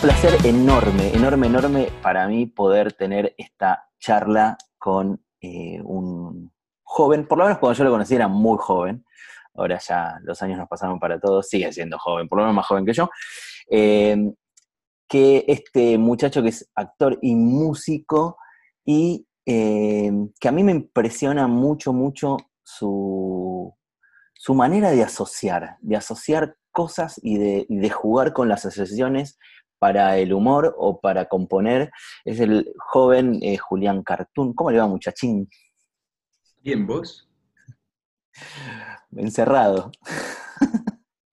placer enorme, enorme, enorme para mí poder tener esta charla con eh, un joven, por lo menos cuando yo lo conocí era muy joven, ahora ya los años nos pasaron para todos, sigue siendo joven, por lo menos más joven que yo, eh, que este muchacho que es actor y músico y eh, que a mí me impresiona mucho, mucho su, su manera de asociar, de asociar cosas y de, de jugar con las asociaciones para el humor o para componer es el joven eh, Julián Cartún. ¿Cómo le va, muchachín? Bien, ¿vos? Encerrado.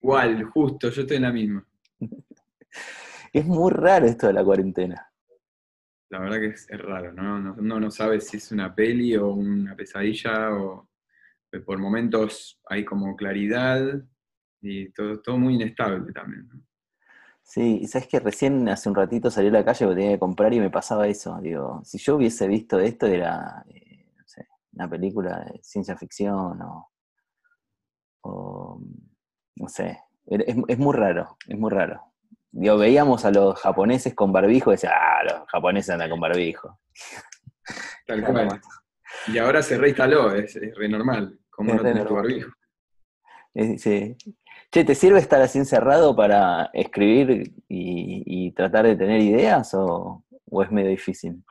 Igual, justo, yo estoy en la misma. Es muy raro esto de la cuarentena. La verdad que es, es raro, ¿no? No, no, no sabes si es una peli o una pesadilla o por momentos hay como claridad y todo, todo muy inestable también. ¿no? Sí, y sabes que recién hace un ratito salí a la calle porque tenía que comprar y me pasaba eso. Digo, si yo hubiese visto esto, era eh, no sé, una película de ciencia ficción o, o no sé, es, es, muy raro, es muy raro. Digo, veíamos a los japoneses con barbijo y decía, ah, los japoneses andan con barbijo. Tal cual. Y ahora se reinstaló, es, es re normal. ¿Cómo Es no tenés tu barbijo? Sí. Che, ¿te sirve estar así encerrado para escribir y, tratar de tener ideas o, es medio difícil?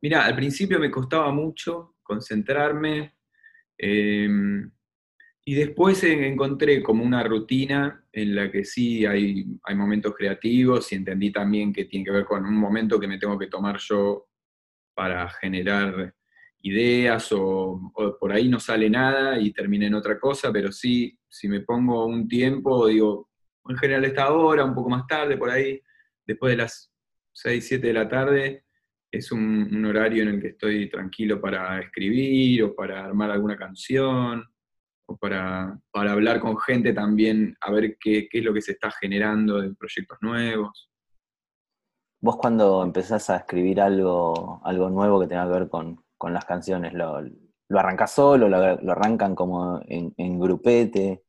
Mira, al principio me costaba mucho concentrarme eh, y después en- encontré como una rutina en la que sí hay momentos creativos y entendí también que tiene que ver con un momento que me tengo que tomar yo para generar ideas o, por ahí no sale nada y terminé en otra cosa, pero sí, si me pongo un tiempo, digo, en general esta hora, un poco más tarde, por ahí, después de las 6, 7 de la tarde, es un, un horario en el que estoy tranquilo para escribir o para armar alguna canción o para, para hablar con gente también, a ver qué, qué es lo que se está generando de proyectos nuevos. Vos cuando empezás a escribir algo, algo nuevo que tenga que ver con, con las canciones, ¿lo, lo arrancás solo, lo, lo arrancan como en, grupete?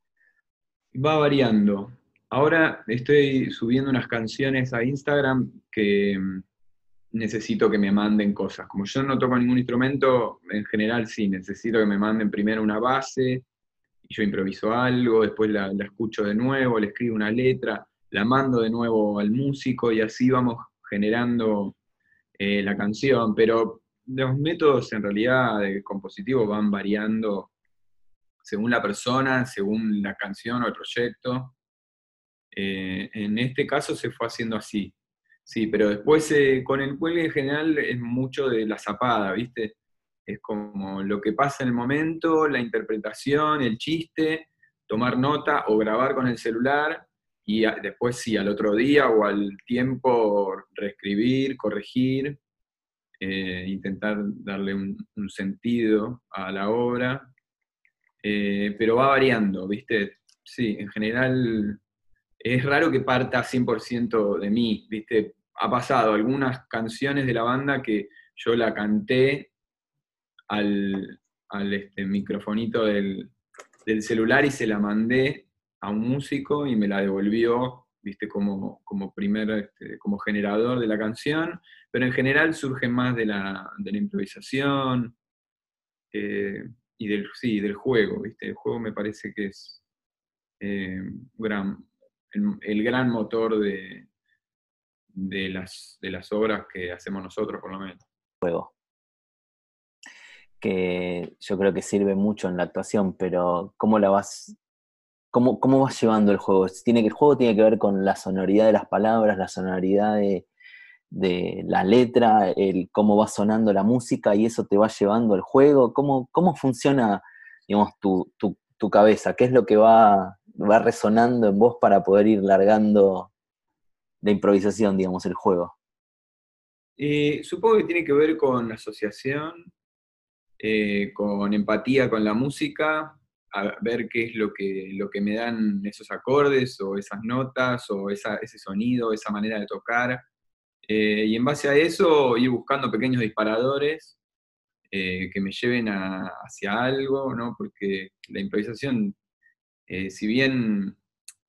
Va variando. Ahora estoy subiendo unas canciones a Instagram que mm, necesito que me manden cosas. Como yo no toco ningún instrumento, en general sí, necesito que me manden primero una base, y yo improviso algo, después la, la escucho de nuevo, le escribo una letra, la mando de nuevo al músico y así vamos generando eh, la canción. Pero los métodos en realidad de compositivo van variando según la persona, según la canción o el proyecto. Eh, en este caso se fue haciendo así. Sí, pero después eh, con el cuelgue en general es mucho de la zapada, ¿viste? Es como lo que pasa en el momento, la interpretación, el chiste, tomar nota o grabar con el celular y después sí, al otro día o al tiempo reescribir, corregir, eh, intentar darle un, sentido a la obra. Eh, pero va variando, ¿viste? Sí, en general es raro que parta 100% de mí, ¿viste? Ha pasado algunas canciones de la banda que yo la canté al, al este, microfonito del, del celular y se la mandé a un músico y me la devolvió, ¿viste? Como, como primer, este, como generador de la canción, pero en general surge más de la, improvisación eh, y del, sí, del juego, ¿viste? El juego me parece que es eh, el gran motor de, de, las, de las obras que hacemos nosotros, por lo menos. Juego. Que yo creo que sirve mucho en la actuación, pero ¿cómo la vas, cómo, cómo vas llevando el juego? Tiene que, el juego tiene que ver con la sonoridad de las palabras, la sonoridad de, de la letra, el cómo va sonando la música y eso te va llevando el juego. ¿Cómo, cómo funciona, digamos, tu, tu, tu cabeza? ¿Qué es lo que va, va resonando en vos para poder ir largando de improvisación, digamos, el juego? Eh, supongo que tiene que ver con asociación, eh, con empatía con la música, a ver qué es lo que, lo que me dan esos acordes o esas notas o ese sonido, esa manera de tocar. Eh, y en base a eso ir buscando pequeños disparadores eh, que me lleven hacia algo, ¿no? porque la improvisación, eh, si bien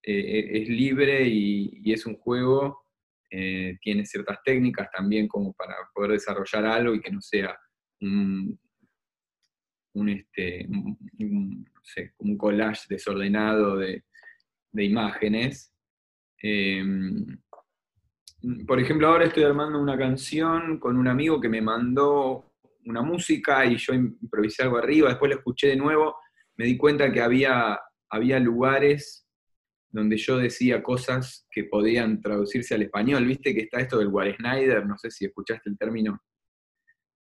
eh, es libre y, es un juego, tiene ciertas técnicas también como para poder desarrollar algo y que no sea un, este, un, collage desordenado de, imágenes. Em, por ejemplo, ahora estoy armando una canción con un amigo que me mandó una música y yo improvisé algo arriba, después lo escuché de nuevo, me di cuenta que había, había lugares donde yo decía cosas que podían traducirse al español. Viste que está esto del Snyder, no sé si escuchaste el término,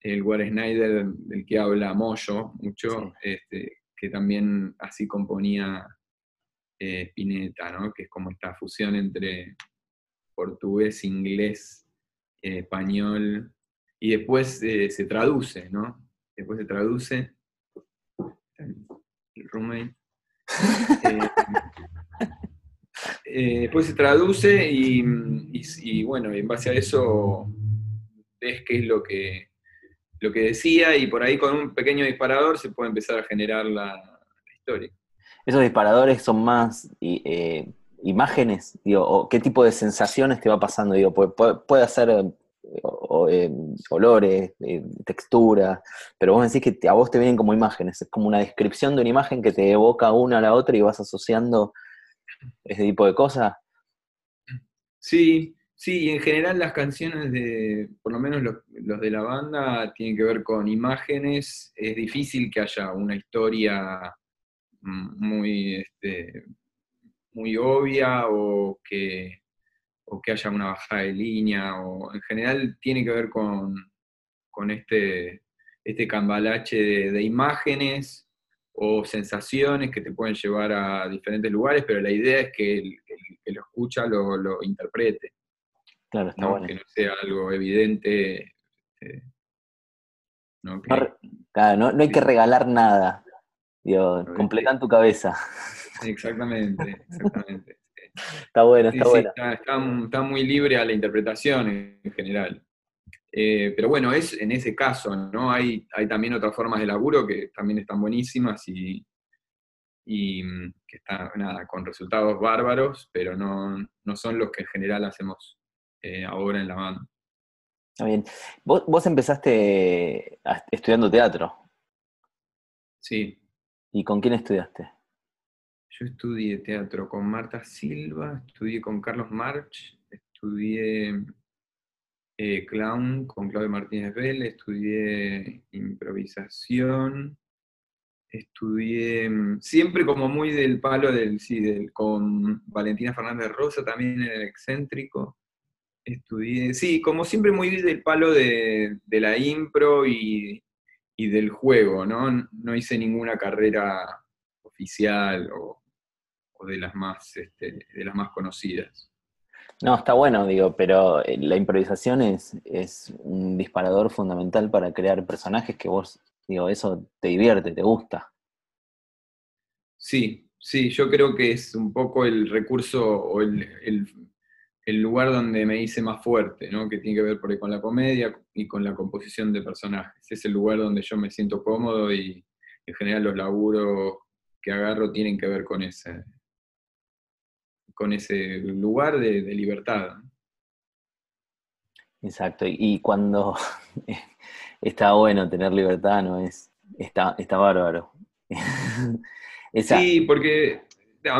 el Snyder del que habla Moyo mucho, este, que también así componía eh, Spinetta, ¿no? que es como esta fusión entre portugués, inglés, eh, español, y después eh, se traduce, ¿no? Después se traduce. El roommate. Eh, después se traduce y, bueno, en base a eso ves qué es lo que, lo que decía y por ahí con un pequeño disparador se puede empezar a generar la, historia. ¿Esos disparadores son más eh, imágenes? Digo, ¿Qué tipo de sensaciones te va pasando? Digo, puede, puede ser eh, olores, textura, pero vos decís que a vos te vienen como imágenes, es como una descripción de una imagen que te evoca una a la otra y vas asociando ese tipo de cosas. Sí, sí, en general las canciones de, por lo menos los, de la banda, tienen que ver con imágenes. Es difícil que haya una historia mm, muy, este, muy obvia o que, que haya una bajada de línea, o en general tiene que ver con, este, este cambalache de imágenes o sensaciones que te pueden llevar a diferentes lugares, pero la idea es que el, que lo escucha lo, interprete. Claro, está ¿no? bueno. Que no sea algo evidente. Este, ¿no? claro, no, hay que regalar nada. Digo, completan tu cabeza. Exactamente, exactamente. está bueno, está bueno. está, muy libre a la interpretación en general. Eh, pero bueno, es en ese caso, ¿no? Hay, hay también otras formas de laburo que también están buenísimas y, mm, que están, nada, con resultados bárbaros, pero no, son los que en general hacemos eh, ahora en la banda. Está bien. ¿Vos, empezaste estudiando teatro. Sí. ¿Y con quién estudiaste? Yo estudié teatro con Marta Silva, estudié con Carlos March, estudié eh, clown con Claudio Martínez Vélez, estudié improvisación, estudié mm, siempre como muy del palo del, sí, del, con Valentina Fernández Rosa, también en el excéntrico. Estudié, sí, como siempre muy del palo de, la impro y, del juego, ¿no? No hice ninguna carrera oficial o, de, las más, este, de las más conocidas. No, está bueno, digo, pero eh, la improvisación es, es un disparador fundamental para crear personajes que vos, digo, eso te divierte, te gusta. Sí, sí, yo creo que es un poco el recurso o el, lugar donde me hice más fuerte, ¿no? Que tiene que ver por ahí con la comedia y con la composición de personajes. Es el lugar donde yo me siento cómodo y en general los laburos que agarro tienen que ver con ese, con ese lugar de, libertad. Exacto, y cuando está bueno tener libertad, no es, está, está bárbaro. Sí, porque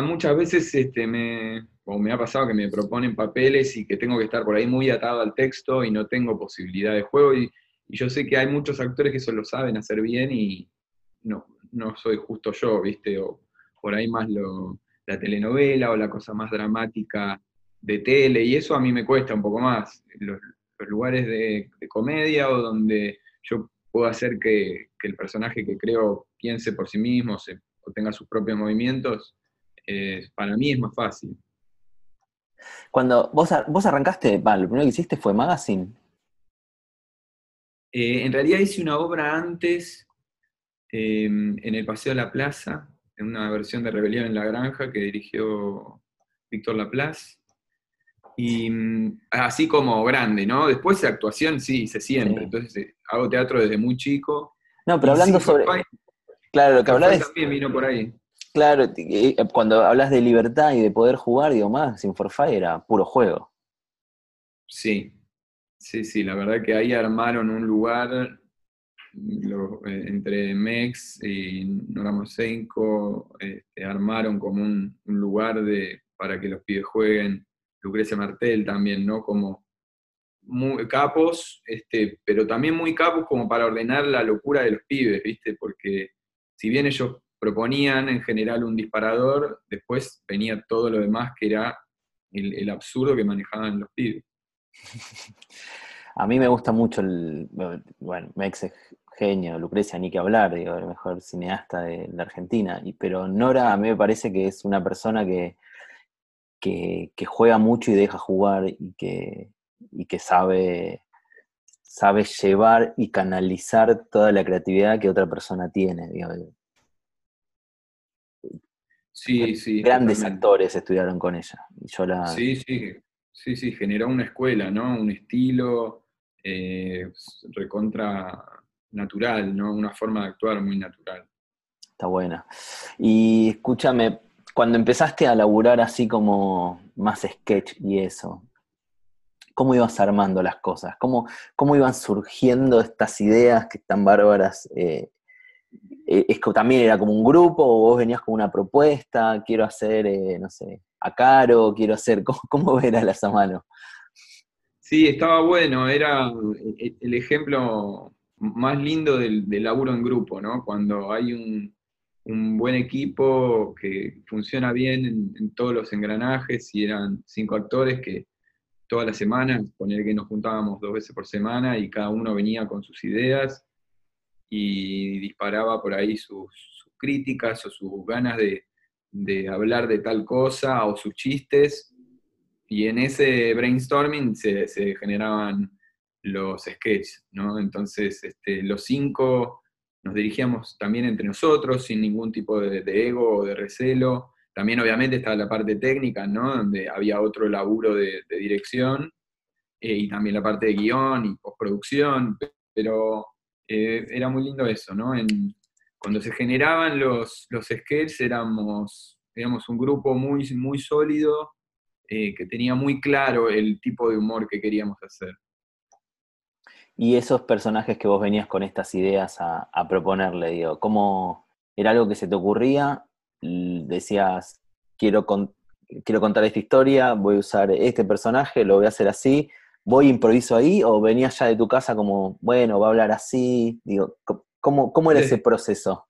muchas veces este, me, me ha pasado que me proponen papeles y que tengo que estar por ahí muy atado al texto y no tengo posibilidad de juego. Y, y yo sé que hay muchos actores que eso lo saben hacer bien y no, no soy justo yo, ¿viste? O por ahí más lo, la telenovela o la cosa más dramática de tele, y eso a mí me cuesta un poco más. Los, lugares de, comedia o donde yo puedo hacer que, el personaje que creo piense por sí mismo o tenga sus propios movimientos, eh, para mí es más fácil. Cuando vos, vos arrancaste, lo primero que hiciste fue Magazine. Eh, en realidad hice una obra antes eh, en el Paseo de la Plaza, en una versión de Rebelión en la Granja que dirigió Víctor Laplace. Y mm, así como grande, ¿no? Después de actuación sí, hice siempre. Entonces eh, hago teatro desde muy chico. No, pero hablando sobre. claro, lo que hablas también vino por ahí. Claro, eh, cuando hablas de libertad y de poder jugar, digo más, Sin Forfait era puro juego. Sí, sí, sí, la verdad que ahí armaron un lugar eh, entre Mex y Noramosenko, este, armaron como un, lugar de, para que los pibes jueguen, Lucrecia Martel también, ¿no? Como muy capos, este, pero también muy capos como para ordenar la locura de los pibes, ¿viste? Porque si bien ellos proponían en general un disparador, después venía todo lo demás que era el, absurdo que manejaban los pibes. A mí me gusta mucho el, bueno, Mex es genio, Lucrecia, ni que hablar, digo, el mejor cineasta de la Argentina, y, pero Nora a mí me parece que es una persona que, que, juega mucho y deja jugar y que, y que sabe, sabe llevar y canalizar toda la creatividad que otra persona tiene. Digo, Sí, sí. Grandes actores estudiaron con ella. Yo la... Sí, sí, sí, sí, generó una escuela, ¿no? Un estilo eh, recontra natural, ¿no? Una forma de actuar muy natural. Está buena. Y escúchame, cuando empezaste a laburar así como más sketch y eso, ¿cómo ibas armando las cosas? ¿Cómo, cómo iban surgiendo estas ideas que están bárbaras eh, eh, es que también era como un grupo, o vos venías con una propuesta, quiero hacer, eh, no sé, a Caro, quiero hacer, ¿cómo, cómo era la mano? Sí, estaba bueno, era eh, el ejemplo más lindo del, laburo en grupo, ¿no? Cuando hay un, buen equipo que funciona bien en, todos los engranajes y eran cinco actores que todas las semanas, poner que nos juntábamos dos veces por semana y cada uno venía con sus ideas y disparaba por ahí sus, críticas o sus ganas de, hablar de tal cosa o sus chistes. Y en ese brainstorming se, generaban los sketches, ¿no? Entonces, este, los cinco nos dirigíamos también entre nosotros, sin ningún tipo de, ego o de recelo. También, obviamente, estaba la parte técnica, ¿no? Donde había otro laburo de, dirección, eh, y también la parte de guion y postproducción, pero eh, era muy lindo eso, ¿no? cuando se generaban los, los sketches éramos, un grupo muy, muy sólido eh, que tenía muy claro el tipo de humor que queríamos hacer. Y esos personajes que vos venías con estas ideas a, proponerle, digo, ¿cómo era algo que se te ocurría? Decías, quiero, quiero contar esta historia, voy a usar este personaje, lo voy a hacer así, voy improviso ahí o venías ya de tu casa como, bueno, va a hablar así? Digo, ¿cómo, cómo era ese proceso?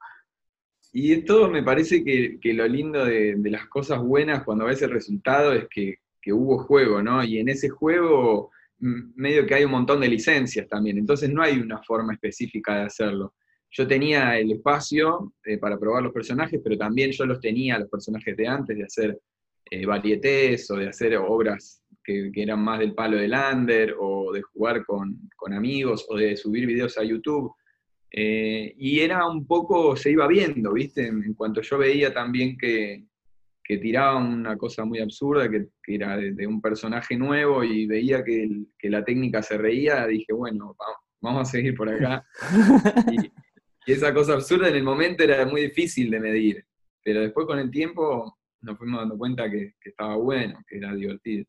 Y todo me parece que, lo lindo de, las cosas buenas cuando ves el resultado es que, hubo juego, ¿no? Y en ese juego medio que hay un montón de licencias también, entonces no hay una forma específica de hacerlo. Yo tenía el espacio eh, para probar los personajes, pero también yo los tenía, los personajes de antes, de hacer eh, varietés o de hacer obras que, eran más del palo del under o de jugar con, amigos o de subir videos a YouTube. Eh, y era un poco, se iba viendo, ¿viste? En, cuanto yo veía también que, que tiraba una cosa muy absurda, que, era de, un personaje nuevo y veía que, la técnica se reía, dije, bueno, vamos, a seguir por acá. y, esa cosa absurda en el momento era muy difícil de medir, pero después con el tiempo nos fuimos dando cuenta que estaba bueno, que era divertido.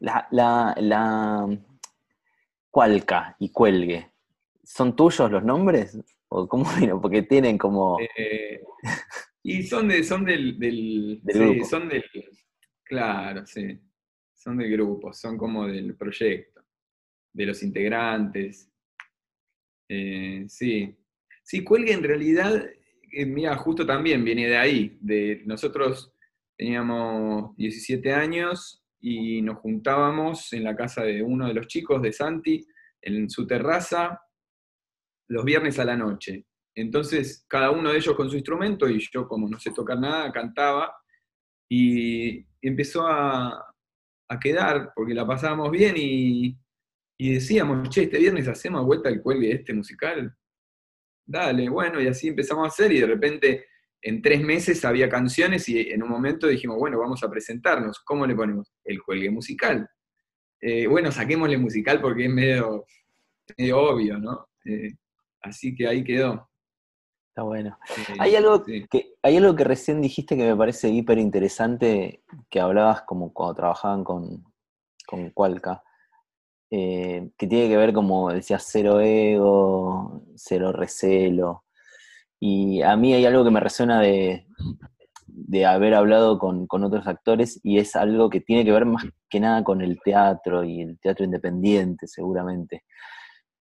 La, la, la Cualca y Cuelgue, ¿son tuyos los nombres? ¿O cómo Porque tienen como. Eh, y son de, son del, del, grupo. son del. Claro, sí. Son del grupo, son como del proyecto, de los integrantes. Eh, sí. Sí, Cuelgue en realidad, eh, mira, justo también viene de ahí. De, nosotros teníamos 17 años y nos juntábamos en la casa de uno de los chicos, de Santi, en su terraza, los viernes a la noche. Entonces, cada uno de ellos con su instrumento, y yo como no sé tocar nada, cantaba, y empezó a, quedar, porque la pasábamos bien, y, y, decíamos, che, este viernes hacemos vuelta el cuelgue este musical. Dale, bueno, y así empezamos a hacer, y de repente en tres meses había canciones y en un momento dijimos, bueno, vamos a presentarnos. ¿Cómo le ponemos? El cuelgue musical. Eh, bueno, saquémosle musical porque es medio, obvio, ¿no? Eh, así que ahí quedó. Está bueno. Hay, algo que, hay algo que recién dijiste que me parece hiper interesante, que hablabas como cuando trabajaban con, con Cualca, eh, que tiene que ver, como decía, cero ego, cero recelo. Y a mí hay algo que me resuena de, haber hablado con, otros actores y es algo que tiene que ver más que nada con el teatro y el teatro independiente seguramente,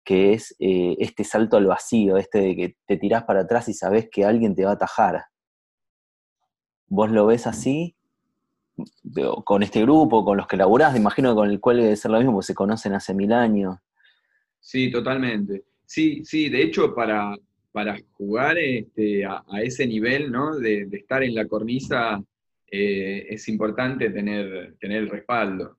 que es eh, este salto al vacío, este de que te tirás para atrás y sabes que alguien te va a atajar. Vos lo ves así con este grupo, con los que laburás, imagino que con el cual debe ser lo mismo, porque se conocen hace mil años. Sí, totalmente. Sí, sí, de hecho, para, para jugar este, a, ese nivel, ¿no? De, estar en la cornisa, eh, es importante tener, tener el respaldo.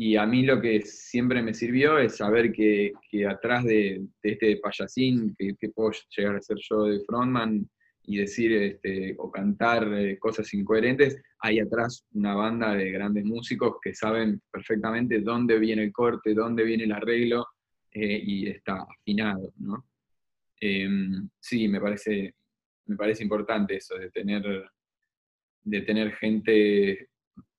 Y a mí lo que siempre me sirvió es saber que, atrás de, este payasín que, que, puedo llegar a ser yo de frontman, y decir este, o cantar eh, cosas incoherentes, hay atrás una banda de grandes músicos que saben perfectamente dónde viene el corte, dónde viene el arreglo eh, y está afinado. ¿no? Em, sí, me parece, me parece importante eso de tener, de tener gente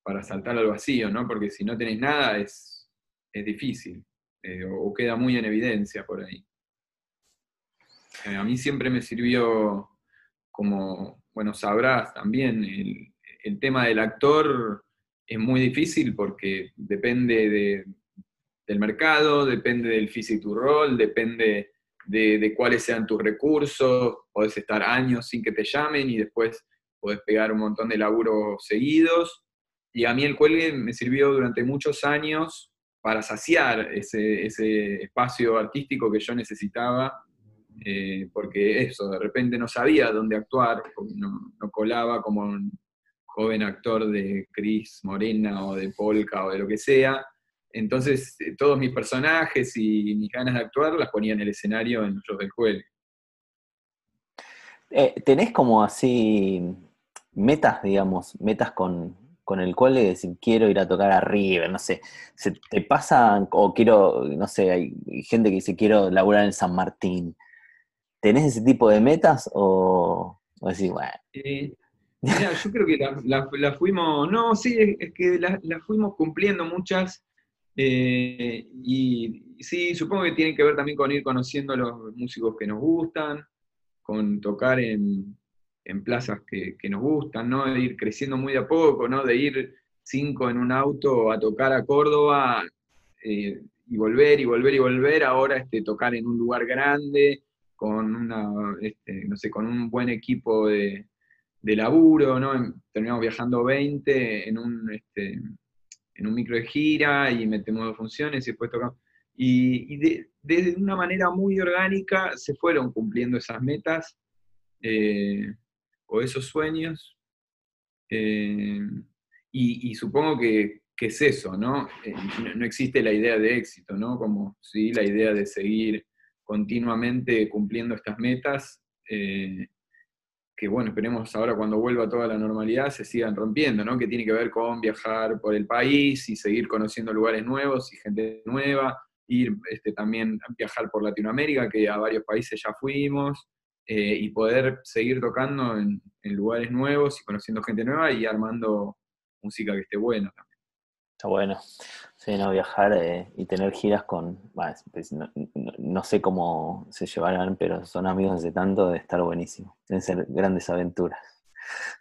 para saltar al vacío, ¿no? porque si no tenés nada es, es difícil eh, o, queda muy en evidencia por ahí. a mí siempre me sirvió como, bueno, sabrás también, el, tema del actor es muy difícil porque depende del mercado, depende del físico rol, depende de, cuáles sean tus recursos, podés estar años sin que te llamen y después podés pegar un montón de laburos seguidos. Y a mí el cuelgue me sirvió durante muchos años para saciar ese, ese espacio artístico que yo necesitaba eh, porque eso, de repente no sabía dónde actuar, no, colaba como un joven actor de Cris Morena o de Polka o de lo que sea. Entonces, eh, todos mis personajes y mis ganas de actuar las ponía en el escenario en los del juego. Eh, ¿Tenés como así metas, digamos, metas con, con el cual decir quiero ir a tocar a no sé, se te pasa, o quiero, no sé, hay gente que dice quiero laburar en San Martín, ¿Tenés ese tipo de metas o, o decís, bueno? Eh, yo creo que las fuimos, no, sí, es, que las fuimos cumpliendo muchas. Eh, y sí, supongo que tiene que ver también con ir conociendo a los músicos que nos gustan, con tocar en, plazas que, nos gustan, ¿no? De ir creciendo muy de a poco, ¿no? De ir cinco en un auto a tocar a Córdoba eh, y volver y volver y volver, ahora este, tocar en un lugar grande, con una, este, no sé, con un buen equipo de, laburo, ¿no? Terminamos viajando 20 en un, este, en un micro de gira y metemos dos funciones y después tocamos. Y, de, una manera muy orgánica se fueron cumpliendo esas metas eh, o esos sueños. Eh, y, supongo que, es eso, ¿no? Eh, ¿no? ¿no? existe la idea de éxito, ¿no? Como sí, la idea de seguir continuamente cumpliendo estas metas, eh, que bueno, esperemos ahora cuando vuelva toda la normalidad se sigan rompiendo, ¿no? Que tiene que ver con viajar por el país y seguir conociendo lugares nuevos y gente nueva, ir este, también a viajar por Latinoamérica, que a varios países ya fuimos, eh, y poder seguir tocando en, en, lugares nuevos y conociendo gente nueva y armando música que esté buena también. Está bueno. Sí, no, viajar eh, y tener giras con, pues, no, sé cómo se llevarán, pero son amigos de tanto, de estar buenísimo. Deben ser grandes aventuras.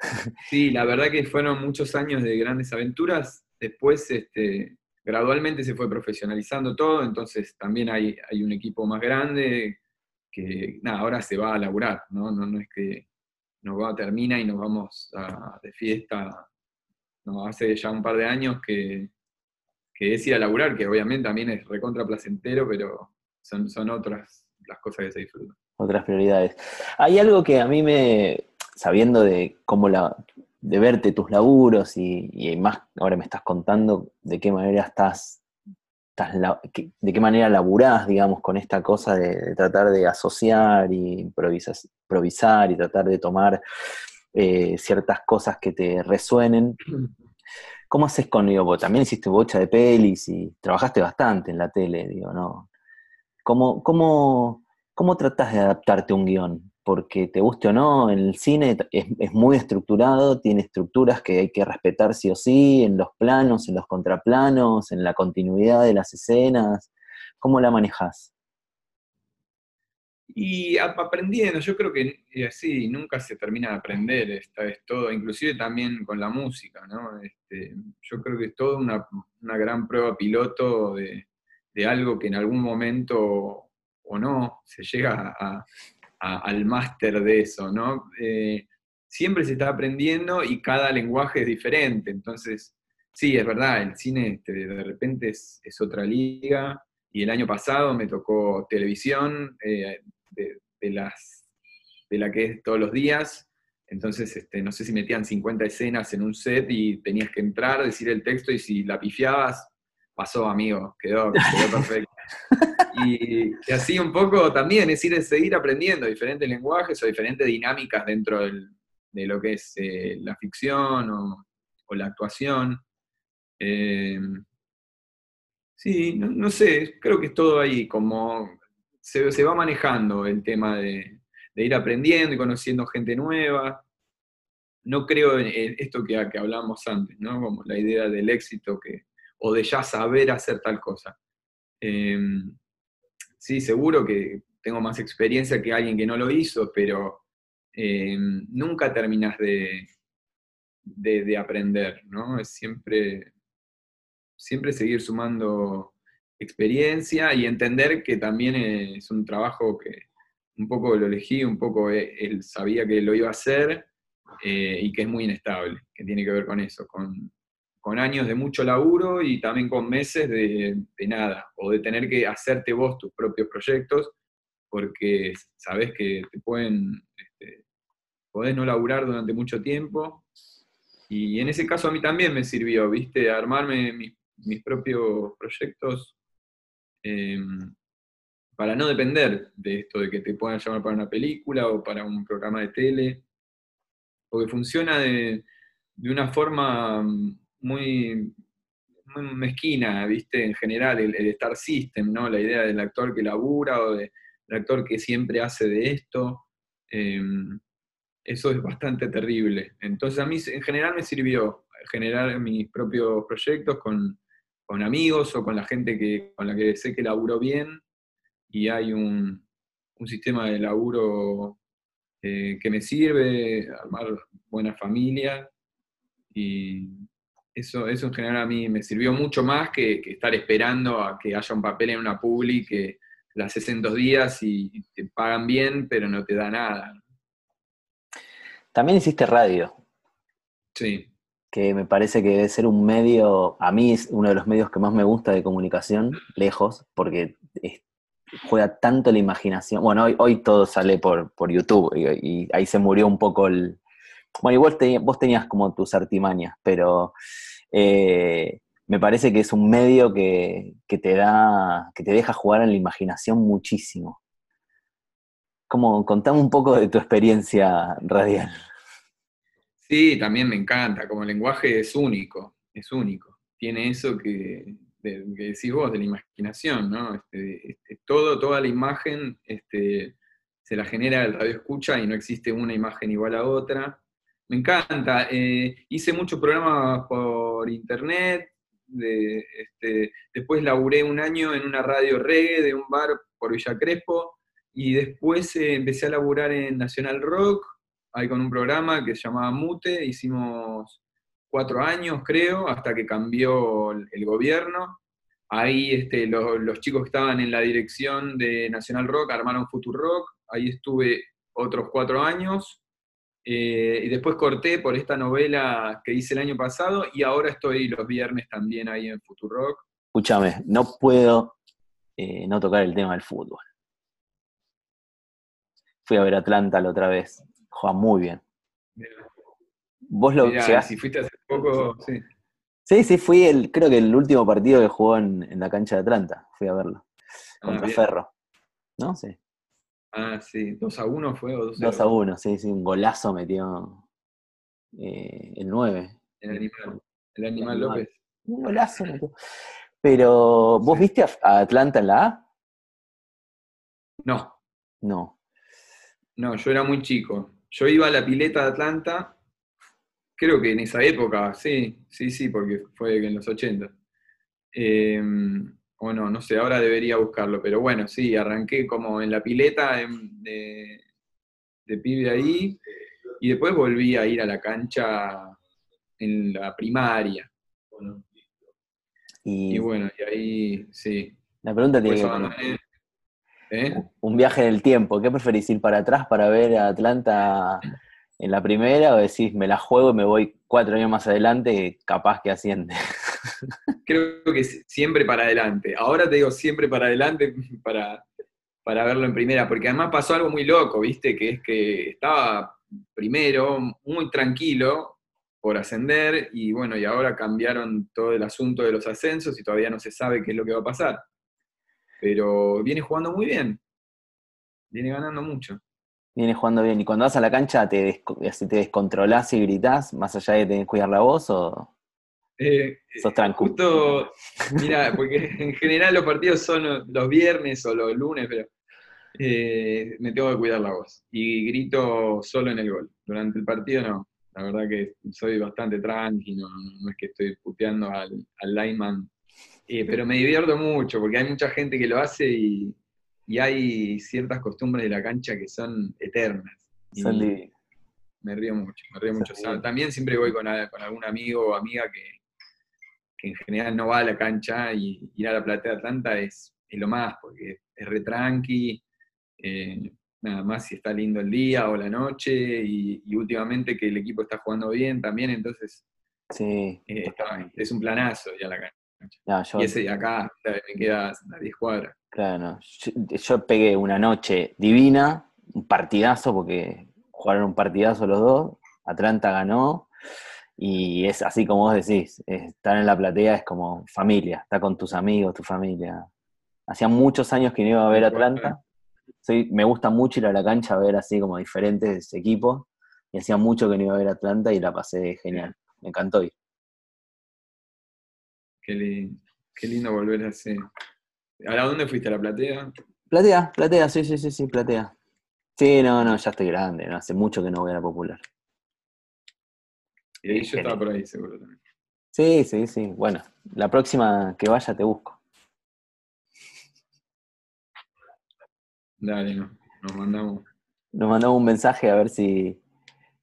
Sí, la verdad que fueron muchos años de grandes aventuras. Después, este, gradualmente se fue profesionalizando todo, entonces también hay, hay un equipo más grande que, nada, ahora se va a laburar, ¿no? No, no es que nos va, termina y nos vamos de fiesta. No, hace ya un par de años que que es ir a laburar, que obviamente también es recontra placentero, pero son, son otras las cosas que se disfrutan. Otras prioridades. Hay algo que a mí me, sabiendo de cómo la, de verte tus laburos y, más, ahora me estás contando de qué manera estás, de qué manera laburás, digamos, con esta cosa de, tratar de asociar y improvisar, y tratar de tomar eh, ciertas cosas que te resuenen. ¿Cómo haces con, digo, también hiciste bocha de pelis y trabajaste bastante en la tele, digo, ¿no? ¿Cómo, cómo, cómo tratás de adaptarte a un guion? Porque te guste o no, el cine es, muy estructurado, tiene estructuras que hay que respetar sí o sí, en los planos, en los contraplanos, en la continuidad de las escenas. ¿Cómo la manejas? Y aprendiendo, yo creo que así nunca se termina de aprender, esta es todo, inclusive también con la música, ¿no? Este, yo creo que es todo una, gran prueba piloto de, algo que en algún momento o no se llega al máster de eso, ¿no? Eh, siempre se está aprendiendo y cada lenguaje es diferente, entonces, sí, es verdad, el cine este, de repente es, otra liga, y el año pasado me tocó televisión, eh, de, las, de la que es todos los días. Entonces, este, no sé si metían 50 escenas en un set y tenías que entrar, decir el texto y si la pifiabas, pasó, amigo, quedó, perfecto. Y, así un poco también es ir seguir aprendiendo diferentes lenguajes o diferentes dinámicas dentro de lo que es eh, la ficción o, la actuación. Eh, sí, no, sé, creo que es todo ahí, como se, va manejando el tema de, ir aprendiendo y conociendo gente nueva. No creo en esto que, que hablamos antes, ¿no? Como la idea del éxito que, o de ya saber hacer tal cosa. Em, sí, seguro que tengo más experiencia que alguien que no lo hizo, pero em, nunca terminas de, de, aprender, ¿no? Es siempre, siempre seguir sumando experiencia y entender que también es un trabajo que un poco lo elegí, un poco e, él sabía que lo iba a hacer eh, y que es muy inestable, que tiene que ver con eso, con, años de mucho laburo y también con meses de, nada, o de tener que hacerte vos tus propios proyectos, porque sabes que te pueden, este, podés no laburar durante mucho tiempo. Y en ese caso a mí también me sirvió, ¿viste? Armarme mis, propios proyectos Em, para no depender de esto de que te puedan llamar para una película o para un programa de tele, porque funciona de, una forma muy, mezquina, ¿viste? En general, el, Star System, ¿no? La idea del actor que labura o del actor que siempre hace de esto. Em, eso es bastante terrible. Entonces a mí en general me sirvió generar mis propios proyectos con, con amigos o con la gente que, con la que sé que laburo bien y hay un, sistema de laburo eh, que me sirve, armar buena familia y eso, eso en general a mí me sirvió mucho más que, estar esperando a que haya un papel en una publi que la haces en dos días y te pagan bien pero no te da nada. También hiciste radio. Sí que me parece que debe ser un medio, a mí es uno de los medios que más me gusta de comunicación, lejos, porque juega tanto la imaginación. Bueno, hoy, hoy todo sale por, por YouTube y, ahí se murió un poco el... Bueno, igual vos tenías como tus artimañas, pero eh, me parece que es un medio que, que, te da, que te deja jugar en la imaginación muchísimo. Como, contame un poco de tu experiencia radial. Sí, también me encanta, como lenguaje es único, es único. Tiene eso que, decís vos, de la imaginación, ¿no? Este, este, todo, toda la imagen este, se la genera el radio escucha y no existe una imagen igual a otra. Me encanta. Eh, hice muchos programas por internet, este, después laburé un año en una radio reggae de un bar por Villa Crespo, y después eh, empecé a laburar en Nacional Rock, ahí con un programa que se llamaba Mute, hicimos cuatro años creo, hasta que cambió el gobierno. Ahí este, los, chicos que estaban en la dirección de Nacional Rock armaron Future Rock, ahí estuve otros cuatro años, eh, y después corté por esta novela que hice el año pasado, y ahora estoy los viernes también ahí en Future Rock. Escúchame, no puedo eh, no tocar el tema del fútbol. Fui a ver Atlanta la otra vez. Juega muy bien. Vos lo si fuiste hace poco, sí. Sí, sí, fui el, creo que el último partido que jugó en, la cancha de Atlanta. Fui a verlo. Ah, contra Ferro. ¿No? Sí. Ah, sí. ¿2 a 1 fue o 2 a 2 a 1, sí, sí. Un golazo metió eh, el 9. El animal. El animal López. Un golazo metió. Pero, ¿vos viste a Atlanta en la A? No. No. No, yo era muy chico. Yo iba a la pileta de Atlanta, creo que en esa época, sí, sí, sí, porque fue en los 80. Em, o no, no sé, ahora debería buscarlo, pero bueno, sí, arranqué como en la pileta de, de pibe ahí, y después volví a ir a la cancha en la primaria. Y, bueno, y ahí sí. La pregunta tiene que ¿Eh? Un viaje en el tiempo. ¿Qué preferís ir para atrás para ver a Atlanta en la primera o decís me la juego y me voy cuatro años más adelante, capaz que asciende? Creo que siempre para adelante. Ahora te digo siempre para adelante para, para verlo en primera, porque además pasó algo muy loco, ¿viste? Que es que estaba primero muy tranquilo por ascender y bueno, y ahora cambiaron todo el asunto de los ascensos y todavía no se sabe qué es lo que va a pasar. Pero viene jugando muy bien, viene ganando mucho. Viene jugando bien. ¿Y cuando vas a la cancha te, te descontrolás y gritás, más allá de tener que cuidar la voz o eh, sos? Justo, mira, porque en general los partidos son los viernes o los lunes, pero eh, me tengo que cuidar la voz. Y grito solo en el gol. Durante el partido no. La verdad que soy bastante tranquilo, no, es que estoy puteando al, al lineman. Eh, pero me divierto mucho porque hay mucha gente que lo hace y, hay ciertas costumbres de la cancha que son eternas. me río mucho, me río mucho. también siempre voy con, algún amigo o amiga que, en general no va a la cancha y ir a la platea de Atlanta es, lo más, porque es re tranqui, eh, nada más si está lindo el día o la noche, y, últimamente que el equipo está jugando bien también, entonces sí, eh, es un planazo ya la cancha. y ese de acá me queda a 10 cuadras. Claro, yo, pegué una noche divina, un partidazo, porque jugaron un partidazo los dos, Atlanta ganó, y es así como vos decís, estar en la platea es como familia, estar con tus amigos, tu familia. Hacía muchos años que no iba a ver Atlanta, me gusta mucho ir a la cancha a ver así como diferentes equipos. Y hacía mucho que no iba a ver Atlanta y la pasé genial. Me encantó ir. Qué, lindo, volver a hacer. ¿A dónde fuiste? ¿A la platea? Platea, platea, sí, sí, sí, sí, platea. Sí, no, no, ya estoy grande, ¿no? hace mucho que no voy a la popular. Y ahí yo estaba por ahí, seguro también. Sí, sí, sí. Bueno, la próxima que vaya te busco. Dale, no, nos mandamos. Nos mandamos un mensaje a ver si,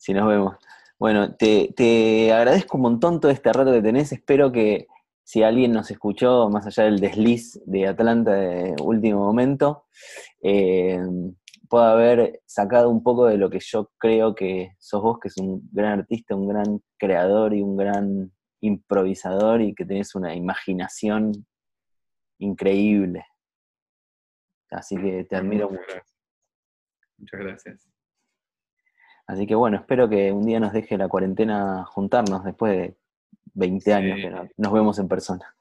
nos vemos. Bueno, te, agradezco un montón todo este rato que tenés. Espero que si alguien nos escuchó, más allá del desliz de Atlanta de último momento, eh, pueda haber sacado un poco de lo que yo creo que sos vos, que es un gran artista, un gran creador y un gran improvisador y que tenés una imaginación increíble. Así que te admiro mucho. Muchas gracias. Así que bueno, espero que un día nos deje la cuarentena juntarnos después de 20 años que nos vemos en persona.